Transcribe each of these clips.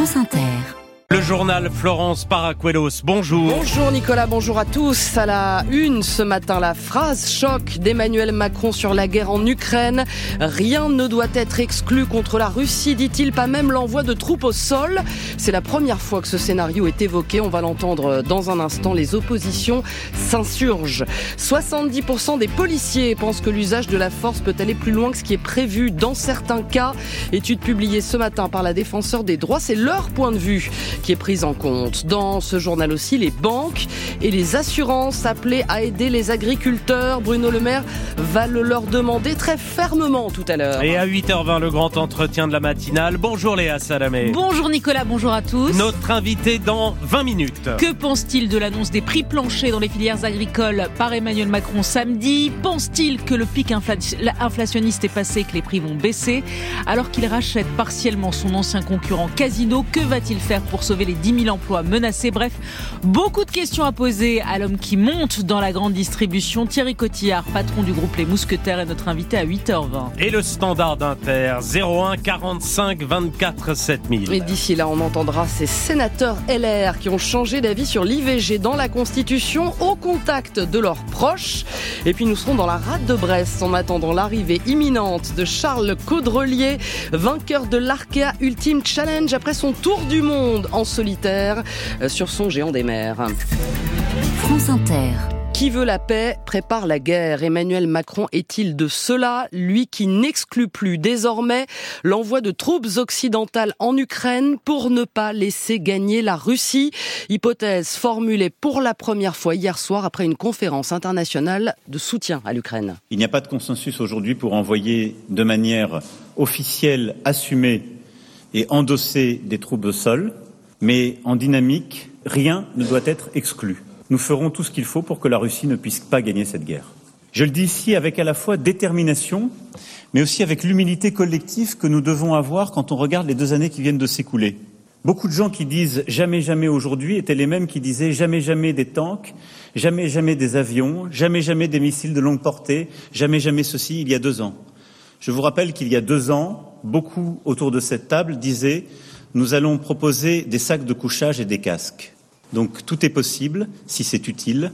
France Inter. Le journal Florence Paracuelos, bonjour. Bonjour Nicolas, bonjour à tous. À la une ce matin, la phrase choc d'Emmanuel Macron sur la guerre en Ukraine. Rien ne doit être exclu contre la Russie, dit-il, pas même l'envoi de troupes au sol. C'est la première fois que ce scénario est évoqué. On va l'entendre dans un instant. Les oppositions s'insurgent. 70% des policiers pensent que l'usage de la force peut aller plus loin que ce qui est prévu dans certains cas. Étude publiée ce matin par la défenseur des droits, c'est leur point de vue est prise en compte. Dans ce journal aussi, les banques et les assurances appelées à aider les agriculteurs. Bruno Le Maire va le leur demander très fermement tout à l'heure. Et à 8h20, le grand entretien de la matinale. Bonjour Léa Salamé. Bonjour Nicolas, bonjour à tous. Notre invité dans 20 minutes. Que pense-t-il de l'annonce des prix planchers dans les filières agricoles par Emmanuel Macron samedi? Pense-t-il que le pic inflationniste est passé, que les prix vont baisser? Alors qu'il rachète partiellement son ancien concurrent Casino, que va-t-il faire pour sauver les 10 000 emplois menacés. Bref, beaucoup de questions à poser à l'homme qui monte dans la grande distribution. Thierry Cotillard, patron du groupe Les Mousquetaires, est notre invité à 8h20. Et le standard d'Inter, 01 45 24 7000. Et d'ici là, on entendra ces sénateurs LR qui ont changé d'avis sur l'IVG dans la Constitution au contact de leurs proches. Et puis nous serons dans la rade de Brest en attendant l'arrivée imminente de Charles Caudrelier, vainqueur de l'Arkea Ultimate Challenge après son tour du monde en solitaire euh, sur son géant des mers. France Inter. Qui veut la paix prépare la guerre. Emmanuel Macron est-il de cela, lui qui n'exclut plus désormais l'envoi de troupes occidentales en Ukraine pour ne pas laisser gagner la Russie Hypothèse formulée pour la première fois hier soir après une conférence internationale de soutien à l'Ukraine. Il n'y a pas de consensus aujourd'hui pour envoyer de manière officielle, assumée et endosser des troupes au sol mais en dynamique, rien ne doit être exclu. Nous ferons tout ce qu'il faut pour que la Russie ne puisse pas gagner cette guerre. Je le dis ici avec à la fois détermination, mais aussi avec l'humilité collective que nous devons avoir quand on regarde les deux années qui viennent de s'écouler. Beaucoup de gens qui disent jamais jamais aujourd'hui étaient les mêmes qui disaient jamais jamais des tanks, jamais jamais des avions, jamais jamais des missiles de longue portée, jamais jamais ceci il y a deux ans. Je vous rappelle qu'il y a deux ans, beaucoup autour de cette table disaient nous allons proposer des sacs de couchage et des casques. Donc tout est possible, si c'est utile,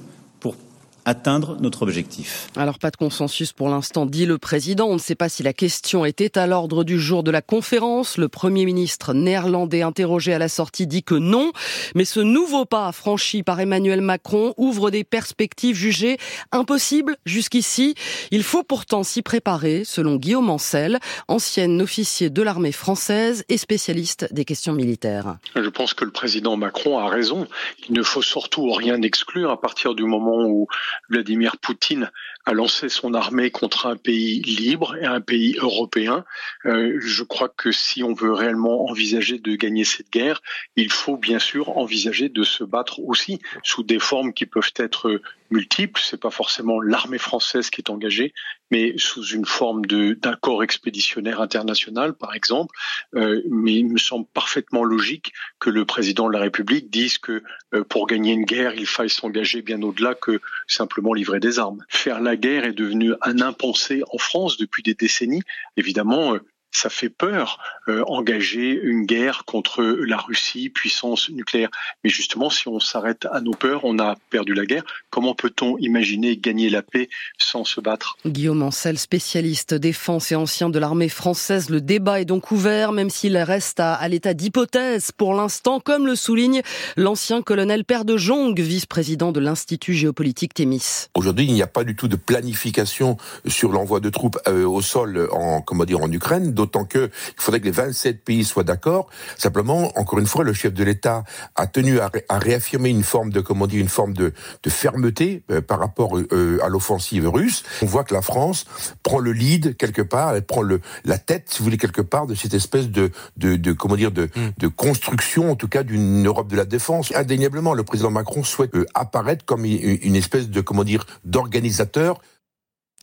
atteindre notre objectif. Alors pas de consensus pour l'instant, dit le président. On ne sait pas si la question était à l'ordre du jour de la conférence. Le Premier ministre néerlandais interrogé à la sortie dit que non. Mais ce nouveau pas franchi par Emmanuel Macron ouvre des perspectives jugées impossibles jusqu'ici. Il faut pourtant s'y préparer, selon Guillaume Ancel, ancien officier de l'armée française et spécialiste des questions militaires. Je pense que le président Macron a raison. Il ne faut surtout rien exclure à partir du moment où Vladimir Poutine a lancé son armée contre un pays libre et un pays européen. Euh, je crois que si on veut réellement envisager de gagner cette guerre, il faut bien sûr envisager de se battre aussi sous des formes qui peuvent être multiples. C'est pas forcément l'armée française qui est engagée, mais sous une forme de d'accord expéditionnaire international, par exemple. Euh, mais il me semble parfaitement logique que le président de la République dise que euh, pour gagner une guerre, il faille s'engager bien au-delà que simplement livrer des armes. Faire la guerre est devenu un impensé en France depuis des décennies. Évidemment, euh, ça fait peur euh, engager une guerre contre la Russie, puissance nucléaire. Mais justement, si on s'arrête à nos peurs, on a perdu la guerre. Comment peut-on imaginer gagner la paix sans se battre? Guillaume Ancel, spécialiste défense et ancien de l'armée française, le débat est donc ouvert, même s'il reste à, l'état d'hypothèse pour l'instant, comme le souligne l'ancien colonel Père de Jong, vice-président de l'Institut géopolitique Thémis. Aujourd'hui, il n'y a pas du tout de planification sur l'envoi de troupes euh, au sol en, comment dire, en Ukraine d'autant que il faudrait que les 27 pays soient d'accord. Simplement, encore une fois, le chef de l'État a tenu à, réaffirmer une forme de, comment dire, une forme de, de fermeté euh, par rapport euh, à l'offensive russe. On voit que la France prend le lead quelque part, elle prend le, la tête, si vous voulez, quelque part de cette espèce de, de, de comment dire, de, mm. de construction, en tout cas, d'une Europe de la défense. Indéniablement, le président Macron souhaite euh, apparaître comme une, une espèce de, comment dire, d'organisateur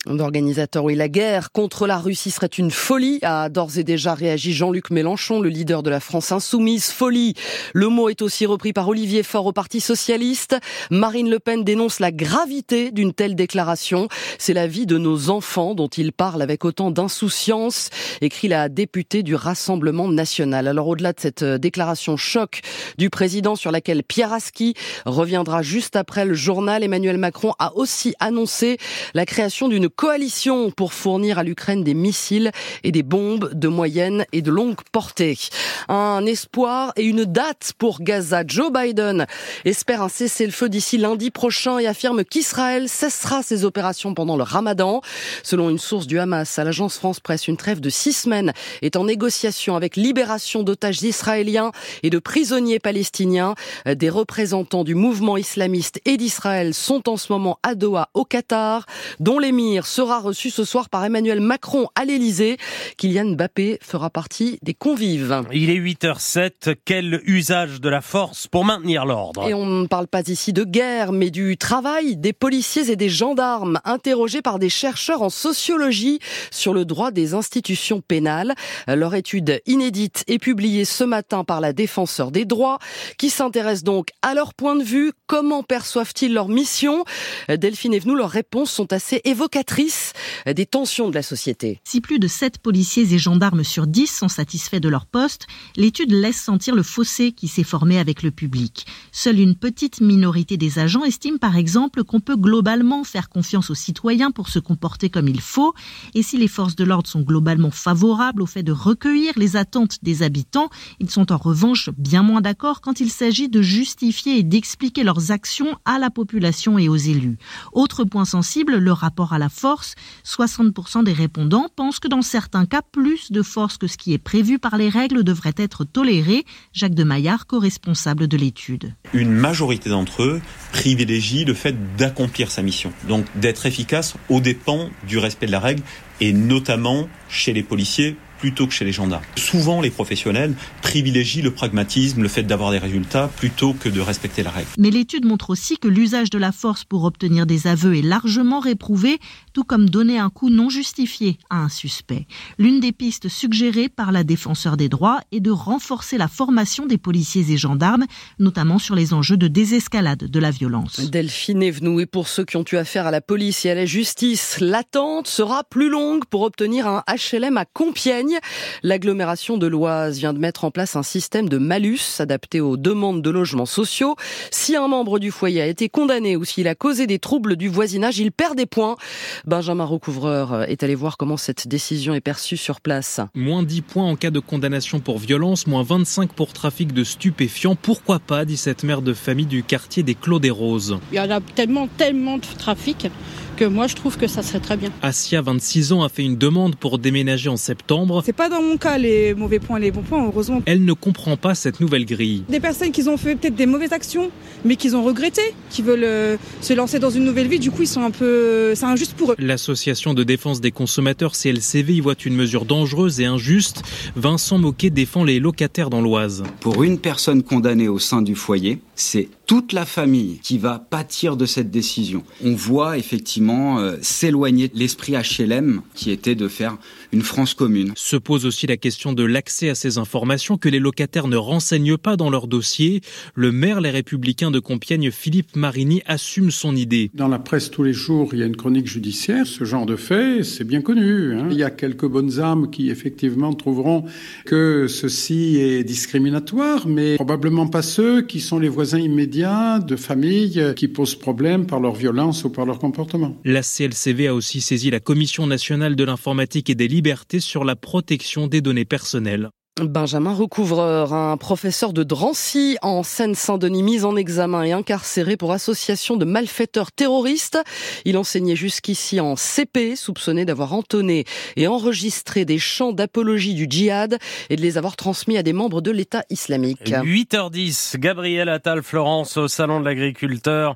L'organisateur, oui, la guerre contre la Russie serait une folie, a d'ores et déjà réagi Jean-Luc Mélenchon, le leader de la France insoumise. Folie. Le mot est aussi repris par Olivier Faure au Parti Socialiste. Marine Le Pen dénonce la gravité d'une telle déclaration. C'est la vie de nos enfants dont il parle avec autant d'insouciance, écrit la députée du Rassemblement national. Alors au-delà de cette déclaration choc du président sur laquelle Pierre Aski reviendra juste après le journal, Emmanuel Macron a aussi annoncé la création d'une coalition pour fournir à l'Ukraine des missiles et des bombes de moyenne et de longue portée. Un espoir et une date pour Gaza. Joe Biden espère un cessez-le-feu d'ici lundi prochain et affirme qu'Israël cessera ses opérations pendant le ramadan. Selon une source du Hamas à l'agence France Presse, une trêve de six semaines est en négociation avec libération d'otages israéliens et de prisonniers palestiniens. Des représentants du mouvement islamiste et d'Israël sont en ce moment à Doha, au Qatar, dont l'émir sera reçu ce soir par Emmanuel Macron à l'Elysée. Kylian Mbappé fera partie des convives. Il est 8h07. Quel usage de la force pour maintenir l'ordre Et on ne parle pas ici de guerre, mais du travail des policiers et des gendarmes interrogés par des chercheurs en sociologie sur le droit des institutions pénales. Leur étude inédite est publiée ce matin par la défenseur des droits qui s'intéresse donc à leur point de vue. Comment perçoivent-ils leur mission? Delphine et Evenou, leurs réponses sont assez des tensions de la société. Si plus de 7 policiers et gendarmes sur 10 sont satisfaits de leur poste, l'étude laisse sentir le fossé qui s'est formé avec le public. Seule une petite minorité des agents estime par exemple qu'on peut globalement faire confiance aux citoyens pour se comporter comme il faut. Et si les forces de l'ordre sont globalement favorables au fait de recueillir les attentes des habitants, ils sont en revanche bien moins d'accord quand il s'agit de justifier et d'expliquer leurs actions à la population et aux élus. Autre point sensible, le rapport à la force, 60% des répondants pensent que dans certains cas, plus de force que ce qui est prévu par les règles devrait être toléré. Jacques de Maillard, co-responsable de l'étude. Une majorité d'entre eux privilégie le fait d'accomplir sa mission, donc d'être efficace aux dépens du respect de la règle, et notamment chez les policiers plutôt que chez les gendarmes. Souvent, les professionnels privilégient le pragmatisme, le fait d'avoir des résultats, plutôt que de respecter la règle. Mais l'étude montre aussi que l'usage de la force pour obtenir des aveux est largement réprouvé, tout comme donner un coup non justifié à un suspect. L'une des pistes suggérées par la défenseur des droits est de renforcer la formation des policiers et gendarmes, notamment sur les enjeux de désescalade de la violence. Delphine Evenou, et pour ceux qui ont eu affaire à la police et à la justice, l'attente sera plus longue pour obtenir un HLM à Compiègne. L'agglomération de l'Oise vient de mettre en place un système de malus adapté aux demandes de logements sociaux. Si un membre du foyer a été condamné ou s'il a causé des troubles du voisinage, il perd des points. Benjamin Recouvreur est allé voir comment cette décision est perçue sur place. Moins 10 points en cas de condamnation pour violence, moins 25 pour trafic de stupéfiants. Pourquoi pas, dit cette mère de famille du quartier des Clos des Roses. Il y en a tellement, tellement de trafic que moi je trouve que ça serait très bien. Asia, 26 ans, a fait une demande pour déménager en septembre. C'est pas dans mon cas les mauvais points, les bons points, heureusement. Elle ne comprend pas cette nouvelle grille. Des personnes qui ont fait peut-être des mauvaises actions, mais qui ont regretté, qui veulent euh, se lancer dans une nouvelle vie, du coup ils sont un peu... c'est injuste pour eux. L'association de défense des consommateurs CLCV y voit une mesure dangereuse et injuste. Vincent Moquet défend les locataires dans l'Oise. Pour une personne condamnée au sein du foyer, c'est toute la famille qui va pâtir de cette décision. On voit effectivement euh, s'éloigner l'esprit HLM qui était de faire une France commune. Se pose aussi la question de l'accès à ces informations que les locataires ne renseignent pas dans leur dossier. Le maire Les Républicains de Compiègne, Philippe Marini, assume son idée. Dans la presse tous les jours, il y a une chronique judiciaire. Ce genre de fait, c'est bien connu. Hein. Il y a quelques bonnes âmes qui effectivement trouveront que ceci est discriminatoire, mais probablement pas ceux qui sont les voisins immédiats de familles qui posent problème par leur violence ou par leur comportement. La CLCV a aussi saisi la Commission nationale de l'informatique et des libertés sur la protection des données personnelles. Benjamin Recouvreur, un professeur de Drancy en Seine-Saint-Denis, mis en examen et incarcéré pour association de malfaiteurs terroristes. Il enseignait jusqu'ici en CP, soupçonné d'avoir entonné et enregistré des chants d'apologie du djihad et de les avoir transmis à des membres de l'État islamique. 8h10, Gabriel Attal Florence au salon de l'agriculteur,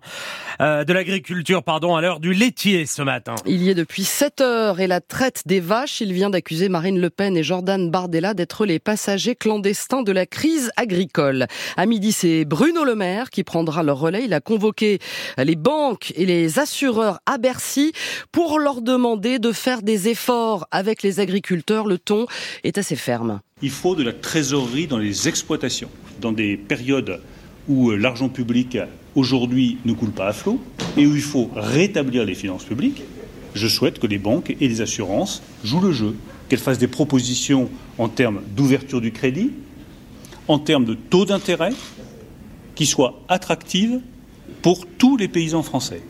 euh, de l'agriculture, pardon, à l'heure du laitier ce matin. Il y est depuis 7 heures et la traite des vaches. Il vient d'accuser Marine Le Pen et Jordan Bardella d'être les passagers clandestins de la crise agricole. À midi, c'est Bruno Le Maire qui prendra le relais. Il a convoqué les banques et les assureurs à Bercy pour leur demander de faire des efforts avec les agriculteurs. Le ton est assez ferme. Il faut de la trésorerie dans les exploitations, dans des périodes où euh, l'argent public aujourd'hui ne coule pas à flot et où il faut rétablir les finances publiques. Je souhaite que les banques et les assurances jouent le jeu, qu'elles fassent des propositions en termes d'ouverture du crédit, en termes de taux d'intérêt, qui soient attractives pour tous les paysans français.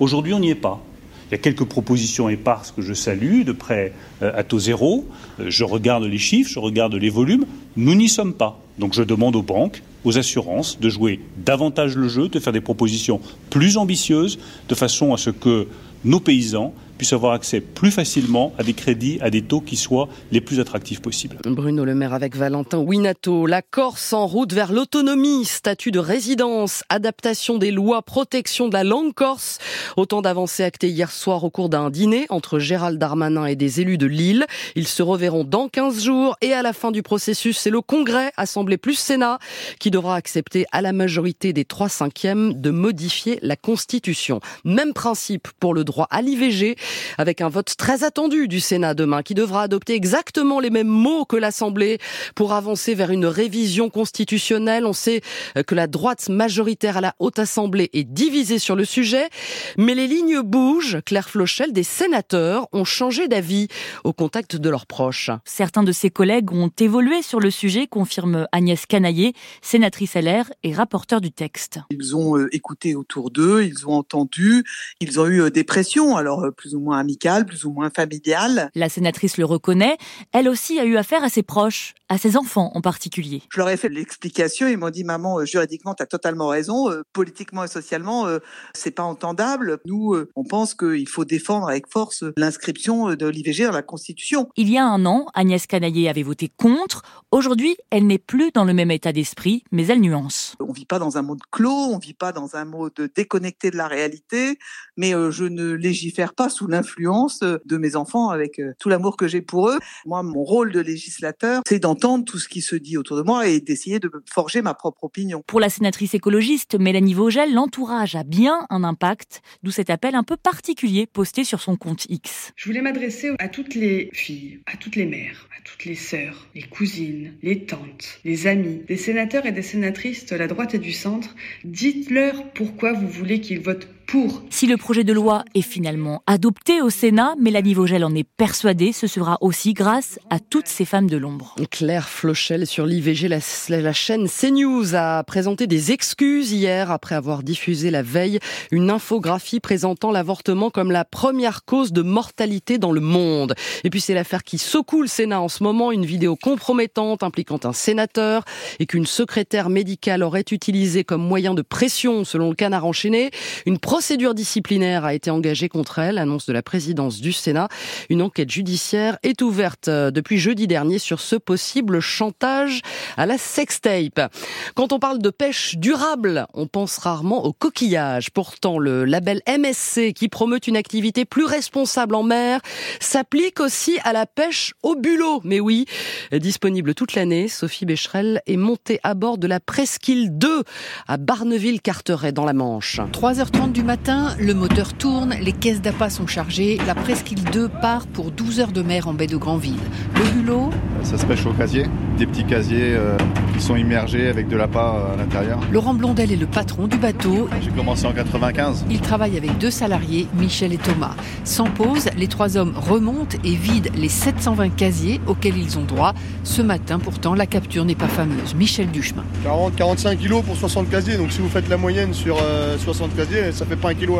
Aujourd'hui, on n'y est pas. Il y a quelques propositions éparses que je salue, de près euh, à taux zéro. Euh, je regarde les chiffres, je regarde les volumes. Nous n'y sommes pas. Donc je demande aux banques, aux assurances de jouer davantage le jeu, de faire des propositions plus ambitieuses, de façon à ce que nos paysans puissent avoir accès plus facilement à des crédits, à des taux qui soient les plus attractifs possibles. Bruno Le Maire avec Valentin Winato. La Corse en route vers l'autonomie, statut de résidence, adaptation des lois, protection de la langue corse. Autant d'avancées actées hier soir au cours d'un dîner entre Gérald Darmanin et des élus de Lille. Ils se reverront dans 15 jours et à la fin du processus, c'est le Congrès, Assemblée plus Sénat, qui devra accepter à la majorité des 3 cinquièmes de modifier la Constitution. Même principe pour le droit à l'IVG avec un vote très attendu du Sénat demain qui devra adopter exactement les mêmes mots que l'Assemblée pour avancer vers une révision constitutionnelle. On sait que la droite majoritaire à la Haute Assemblée est divisée sur le sujet, mais les lignes bougent. Claire Flochel, des sénateurs ont changé d'avis au contact de leurs proches. Certains de ses collègues ont évolué sur le sujet, confirme Agnès Canaillé, sénatrice LR et rapporteur du texte. Ils ont euh, écouté autour d'eux, ils ont entendu, ils ont eu euh, des pressions, alors euh, plus ou moins amicale, plus ou moins familiale. La sénatrice le reconnaît, elle aussi a eu affaire à ses proches, à ses enfants en particulier. Je leur ai fait l'explication, ils m'ont dit maman euh, juridiquement tu as totalement raison, euh, politiquement et socialement euh, c'est pas entendable. Nous on pense qu'il faut défendre avec force l'inscription de l'IVG dans la Constitution. Il y a un an, Agnès Canaillé avait voté contre. Aujourd'hui, elle n'est plus dans le même état d'esprit, mais elle nuance. On vit pas dans un monde clos, on vit pas dans un mode déconnecté de la réalité, mais je ne légifère pas sous l'influence de mes enfants avec tout l'amour que j'ai pour eux. Moi, mon rôle de législateur, c'est d'entendre tout ce qui se dit autour de moi et d'essayer de forger ma propre opinion. Pour la sénatrice écologiste Mélanie Vogel, l'entourage a bien un impact, d'où cet appel un peu particulier posté sur son compte X. Je voulais m'adresser à toutes les filles, à toutes les mères, à toutes les sœurs, les cousines, les tantes, les amis, des sénateurs et des sénatrices de la droite et du centre. Dites-leur pourquoi vous voulez qu'ils votent pour. Si le projet de loi est finalement adopté au Sénat, Mélanie Vogel en est persuadée, ce sera aussi grâce à toutes ces femmes de l'ombre. Claire Flochel sur l'IVG, la, la, chaîne CNews a présenté des excuses hier après avoir diffusé la veille une infographie présentant l'avortement comme la première cause de mortalité dans le monde. Et puis c'est l'affaire qui secoue le Sénat en ce moment, une vidéo compromettante impliquant un sénateur et qu'une secrétaire médicale aurait utilisé comme moyen de pression selon le canard enchaîné. Une procédure disciplinaire a été engagée contre elle, annonce de la présidence du Sénat. Une enquête judiciaire est ouverte euh, depuis jeudi dernier sur ce possible chantage à la sextape. Quand on parle de pêche durable, on pense rarement au coquillage. Pourtant, le label MSC qui promeut une activité plus responsable en mer s'applique aussi à la pêche au bulot. Mais oui, disponible toute l'année, Sophie Becherel est montée à bord de la Presqu'île 2 à Barneville-Carteret dans la Manche. 3h30 du matin, le moteur tourne, les caisses d'appât sont chargées, la presqu'île 2 part pour 12 heures de mer en baie de Granville. Le bulot Ça se pêche au casier, des petits casiers euh, qui sont immergés avec de l'appât euh, à l'intérieur. Laurent Blondel est le patron du bateau. J'ai commencé en 95. Il travaille avec deux salariés, Michel et Thomas. Sans pause, les trois hommes remontent et vident les 720 casiers auxquels ils ont droit. Ce matin, pourtant, la capture n'est pas fameuse. Michel Duchemin. 40-45 kilos pour 60 casiers, donc si vous faites la moyenne sur 60 casiers, ça fait pas un kilo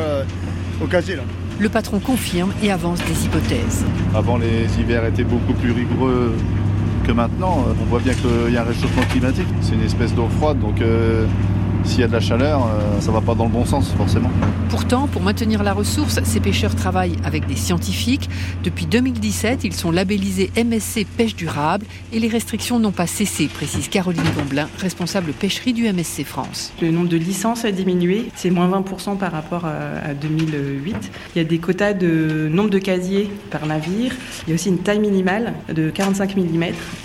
au casier là. Le patron confirme et avance des hypothèses. Avant, les hivers étaient beaucoup plus rigoureux que maintenant. On voit bien qu'il y a un réchauffement climatique. C'est une espèce d'eau froide, donc euh, s'il y a de la chaleur, euh, ça va pas dans le bon sens forcément. Pourtant, pour maintenir la ressource, ces pêcheurs travaillent avec des scientifiques. Depuis 2017, ils sont labellisés MSC Pêche Durable et les restrictions n'ont pas cessé, précise Caroline Gomblin, responsable pêcherie du MSC France. Le nombre de licences a diminué, c'est moins 20% par rapport à 2008. Il y a des quotas de nombre de casiers par navire. Il y a aussi une taille minimale de 45 mm.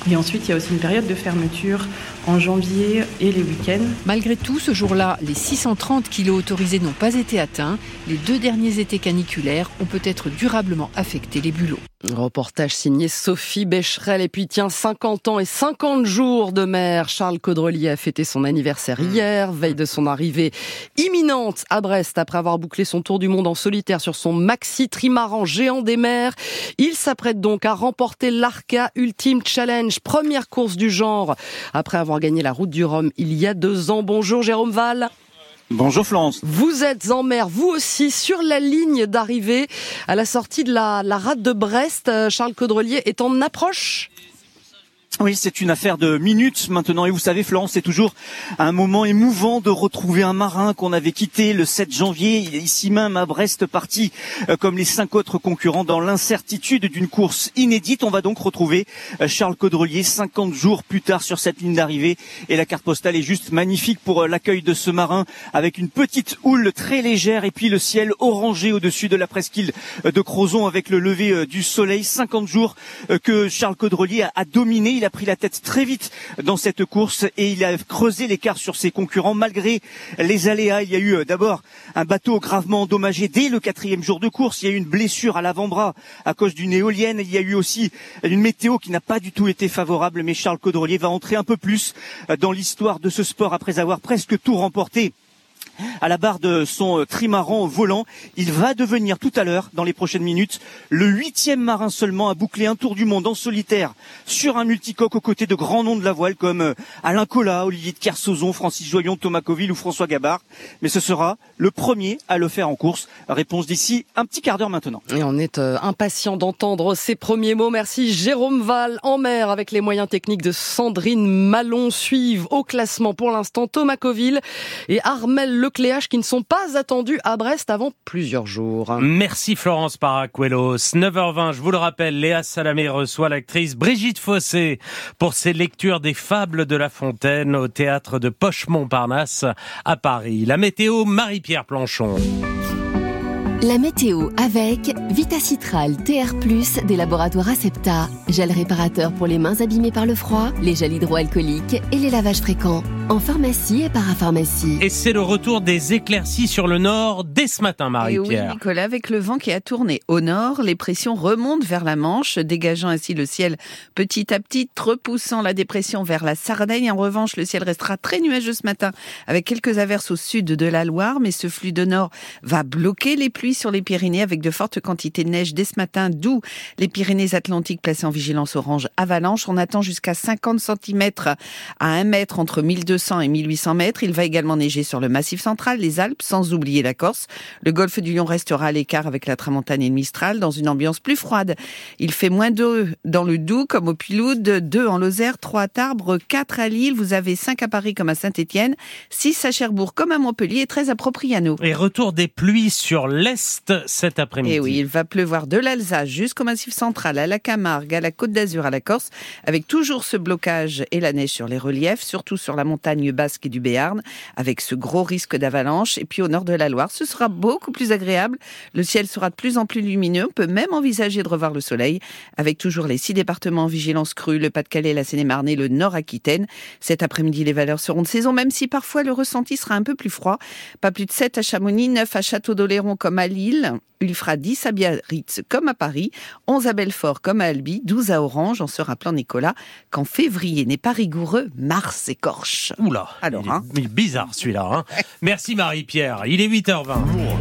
Et ensuite, il y a aussi une période de fermeture en janvier et les week-ends. Malgré tout, ce jour-là, les 630 kilos autorisés n'ont pas été atteints. Les deux derniers étés caniculaires ont peut-être durablement affecté les bulots. Reportage signé Sophie Becherel. Et puis, tiens, 50 ans et 50 jours de mer. Charles Caudrelier a fêté son anniversaire hier, veille de son arrivée imminente à Brest après avoir bouclé son tour du monde en solitaire sur son maxi trimaran géant des mers. Il s'apprête donc à remporter l'Arca Ultimate Challenge, première course du genre, après avoir gagné la route du Rhum il y a deux ans. Bonjour Jérôme Val. Bonjour Florence. Vous êtes en mer, vous aussi, sur la ligne d'arrivée à la sortie de la, la rade de Brest. Euh, Charles Caudrelier est en approche oui, c'est une affaire de minutes maintenant. Et vous savez, Florence, c'est toujours un moment émouvant de retrouver un marin qu'on avait quitté le 7 janvier, ici même à Brest, parti euh, comme les cinq autres concurrents dans l'incertitude d'une course inédite. On va donc retrouver euh, Charles Caudrelier 50 jours plus tard sur cette ligne d'arrivée. Et la carte postale est juste magnifique pour euh, l'accueil de ce marin avec une petite houle très légère et puis le ciel orangé au-dessus de la presqu'île de Crozon avec le lever du soleil. 50 jours que Charles Caudrelier a dominé. Pris la tête très vite dans cette course et il a creusé l'écart sur ses concurrents malgré les aléas. Il y a eu euh, d'abord un bateau gravement endommagé dès le quatrième jour de course. Il y a eu une blessure à l'avant-bras à cause d'une éolienne. Il y a eu aussi une météo qui n'a pas du tout été favorable. Mais Charles Caudrelier va entrer un peu plus euh, dans l'histoire de ce sport après avoir presque tout remporté à la barre de son euh, trimaran volant. Il va devenir tout à l'heure, dans les prochaines minutes, le huitième marin seulement à boucler un tour du monde en solitaire sur un multicoque aux côtés de grands noms de la voile comme euh, Alain Collat, Olivier de Kersauzon, Francis Joyon, Thomas Coville ou François Gabard. Mais ce sera le premier à le faire en course. Réponse d'ici un petit quart d'heure maintenant. Et on est euh, impatient d'entendre ces premiers mots. Merci Jérôme Val en mer avec les moyens techniques de Sandrine Malon suivent au classement pour l'instant Thomas Coville et Armel Le Qui ne sont pas attendus à Brest avant plusieurs jours. Merci Florence Paracuelos. 9h20, je vous le rappelle, Léa Salamé reçoit l'actrice Brigitte Fossé pour ses lectures des fables de La Fontaine au théâtre de Poche-Montparnasse à Paris. La météo, Marie-Pierre Planchon. La météo avec Vitacitral TR+, des laboratoires Acepta, gel réparateur pour les mains abîmées par le froid, les gels hydroalcooliques et les lavages fréquents en pharmacie et parapharmacie. Et c'est le retour des éclaircies sur le nord dès ce matin, Marie-Pierre. Oui, Nicolas, avec le vent qui a tourné au nord, les pressions remontent vers la Manche, dégageant ainsi le ciel petit à petit, repoussant la dépression vers la Sardaigne. En revanche, le ciel restera très nuageux ce matin, avec quelques averses au sud de la Loire, mais ce flux de nord va bloquer les pluies sur les Pyrénées avec de fortes quantités de neige dès ce matin, d'où les Pyrénées-Atlantiques placées en vigilance orange avalanche. On attend jusqu'à 50 cm à 1 mètre entre 1200 et 1800 mètres. Il va également neiger sur le Massif central, les Alpes, sans oublier la Corse. Le golfe du Lion restera à l'écart avec la Tramontane et le Mistral dans une ambiance plus froide. Il fait moins 2 dans le Doubs comme au Piloude, 2 en Lozère, 3 à Tarbes, 4 à Lille. Vous avez 5 à Paris comme à Saint-Étienne, 6 à Cherbourg comme à Montpellier et 13 à Propriano. Et retour des pluies sur l'Est cet après-midi. Et oui, il va pleuvoir de l'Alsace jusqu'au Massif central, à la Camargue, à la Côte d'Azur, à la Corse, avec toujours ce blocage et la neige sur les reliefs, surtout sur la montagne basque et du Béarn, avec ce gros risque d'avalanche. Et puis au nord de la Loire, ce sera beaucoup plus agréable. Le ciel sera de plus en plus lumineux. On peut même envisager de revoir le soleil, avec toujours les six départements en vigilance crue, le Pas-de-Calais, la Seine-et-Marne et le Nord-Aquitaine. Cet après-midi, les valeurs seront de saison, même si parfois le ressenti sera un peu plus froid. Pas plus de 7 à Chamonix, 9 à Château-d'Oléron comme à Lille. Il fera 10 à Biarritz comme à Paris, 11 à Belfort comme à Albi, 12 à Orange, en se rappelant Nicolas qu'en février n'est pas rigoureux, mars écorche. Oula, Alors, il est, hein. bizarre celui-là. Hein. Merci Marie-Pierre, il est 8h20.